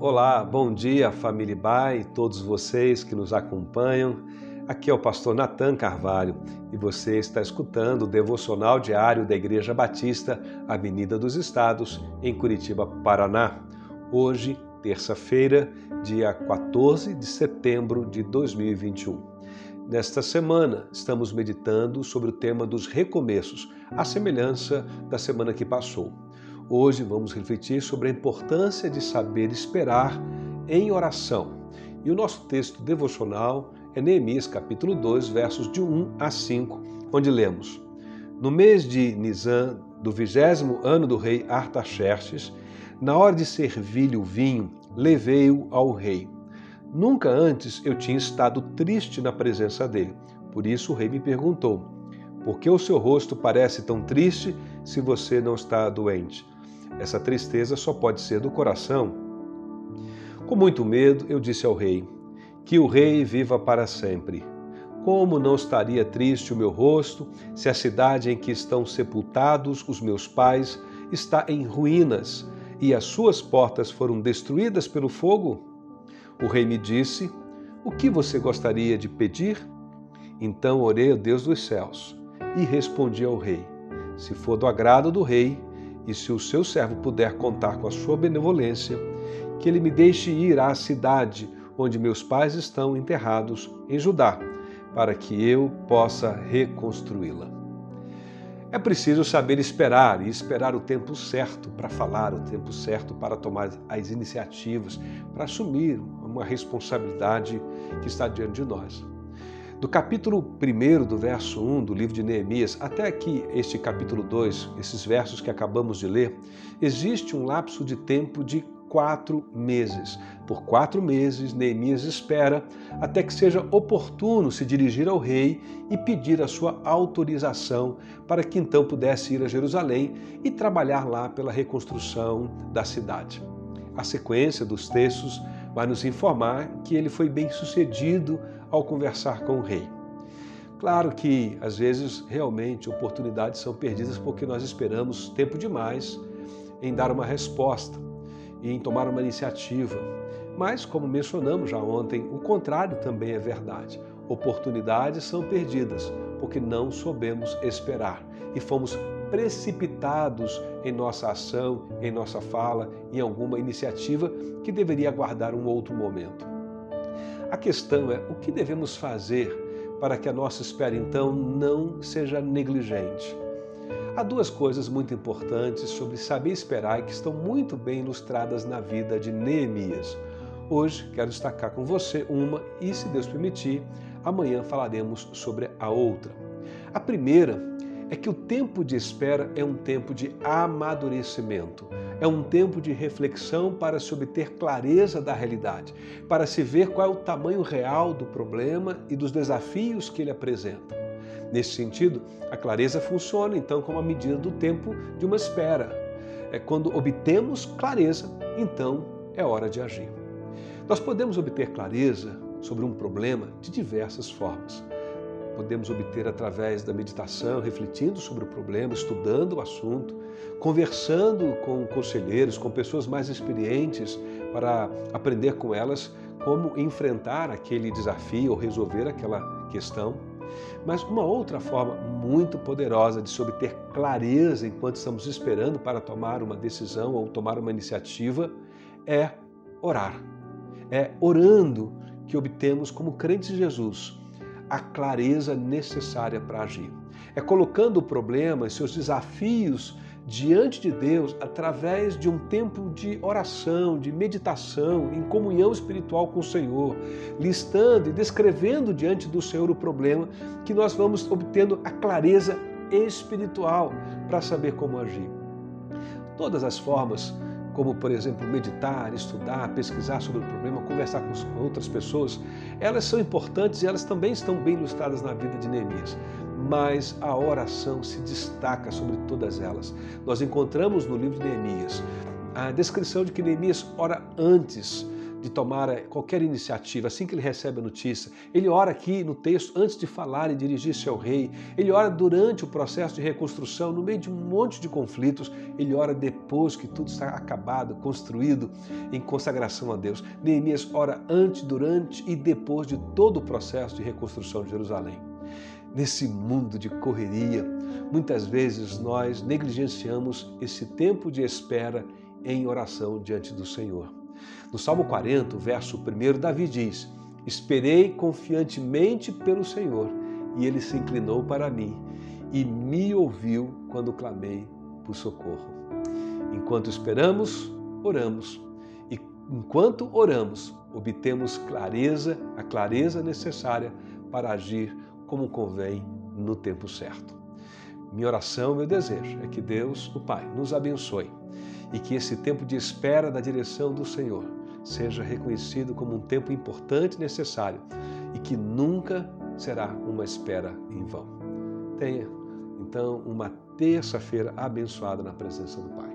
Olá, bom dia família Bai, todos vocês que nos acompanham. Aqui é o pastor Natan Carvalho e você está escutando o devocional diário da Igreja Batista Avenida dos Estados, em Curitiba, Paraná. Hoje, terça-feira, dia 14 de setembro de 2021. Nesta semana, estamos meditando sobre o tema dos recomeços, a semelhança da semana que passou. Hoje vamos refletir sobre a importância de saber esperar em oração. E o nosso texto devocional é Neemias capítulo 2, versos de 1 a 5, onde lemos: No mês de Nisan, do vigésimo ano do rei Artaxerxes, na hora de servir-lhe o vinho, levei-o ao rei. Nunca antes eu tinha estado triste na presença dele. Por isso o rei me perguntou: Por que o seu rosto parece tão triste se você não está doente? Essa tristeza só pode ser do coração. Com muito medo, eu disse ao rei: Que o rei viva para sempre. Como não estaria triste o meu rosto se a cidade em que estão sepultados os meus pais está em ruínas e as suas portas foram destruídas pelo fogo? O rei me disse: O que você gostaria de pedir? Então orei ao Deus dos céus e respondi ao rei: Se for do agrado do rei, e se o seu servo puder contar com a sua benevolência, que ele me deixe ir à cidade onde meus pais estão enterrados, em Judá, para que eu possa reconstruí-la. É preciso saber esperar e esperar o tempo certo para falar, o tempo certo para tomar as iniciativas, para assumir uma responsabilidade que está diante de nós. Do capítulo 1 do verso 1 do livro de Neemias até aqui, este capítulo 2, esses versos que acabamos de ler, existe um lapso de tempo de quatro meses. Por quatro meses, Neemias espera até que seja oportuno se dirigir ao rei e pedir a sua autorização para que então pudesse ir a Jerusalém e trabalhar lá pela reconstrução da cidade. A sequência dos textos vai nos informar que ele foi bem sucedido ao conversar com o rei. Claro que às vezes realmente oportunidades são perdidas porque nós esperamos tempo demais em dar uma resposta e em tomar uma iniciativa. Mas, como mencionamos já ontem, o contrário também é verdade. Oportunidades são perdidas porque não soubemos esperar e fomos precipitados em nossa ação, em nossa fala, em alguma iniciativa que deveria aguardar um outro momento. A questão é o que devemos fazer para que a nossa espera então não seja negligente. Há duas coisas muito importantes sobre saber esperar e que estão muito bem ilustradas na vida de Neemias. Hoje quero destacar com você uma e, se Deus permitir, amanhã falaremos sobre a outra. A primeira é que o tempo de espera é um tempo de amadurecimento, é um tempo de reflexão para se obter clareza da realidade, para se ver qual é o tamanho real do problema e dos desafios que ele apresenta. Nesse sentido, a clareza funciona então como a medida do tempo de uma espera. É quando obtemos clareza, então é hora de agir. Nós podemos obter clareza sobre um problema de diversas formas podemos obter através da meditação, refletindo sobre o problema, estudando o assunto, conversando com conselheiros, com pessoas mais experientes, para aprender com elas como enfrentar aquele desafio ou resolver aquela questão. Mas uma outra forma muito poderosa de se obter clareza enquanto estamos esperando para tomar uma decisão ou tomar uma iniciativa é orar. É orando que obtemos, como crentes de Jesus, a clareza necessária para agir. É colocando o problema e seus desafios diante de Deus através de um tempo de oração, de meditação, em comunhão espiritual com o Senhor, listando e descrevendo diante do Senhor o problema, que nós vamos obtendo a clareza espiritual para saber como agir. Todas as formas como por exemplo meditar, estudar, pesquisar sobre o problema, conversar com outras pessoas, elas são importantes e elas também estão bem ilustradas na vida de Neemias. Mas a oração se destaca sobre todas elas. Nós encontramos no livro de Neemias a descrição de que Neemias ora antes de tomar eh, qualquer iniciativa, assim que ele recebe a notícia. Ele ora aqui no texto antes de falar e dirigir-se ao rei. Ele ora durante o processo de reconstrução, no meio de um monte de conflitos. Ele ora depois que tudo está acabado, construído em consagração a Deus. Neemias ora antes, durante e depois de todo o processo de reconstrução de Jerusalém. Nesse mundo de correria, muitas vezes nós negligenciamos esse tempo de espera em oração diante do Senhor. No Salmo 40, verso 1, Davi diz: Esperei confiantemente pelo Senhor, e ele se inclinou para mim e me ouviu quando clamei por socorro. Enquanto esperamos, oramos. E enquanto oramos, obtemos clareza, a clareza necessária para agir como convém no tempo certo. Minha oração, meu desejo é que Deus, o Pai, nos abençoe e que esse tempo de espera da direção do Senhor seja reconhecido como um tempo importante e necessário e que nunca será uma espera em vão. Tenha, então, uma terça-feira abençoada na presença do Pai.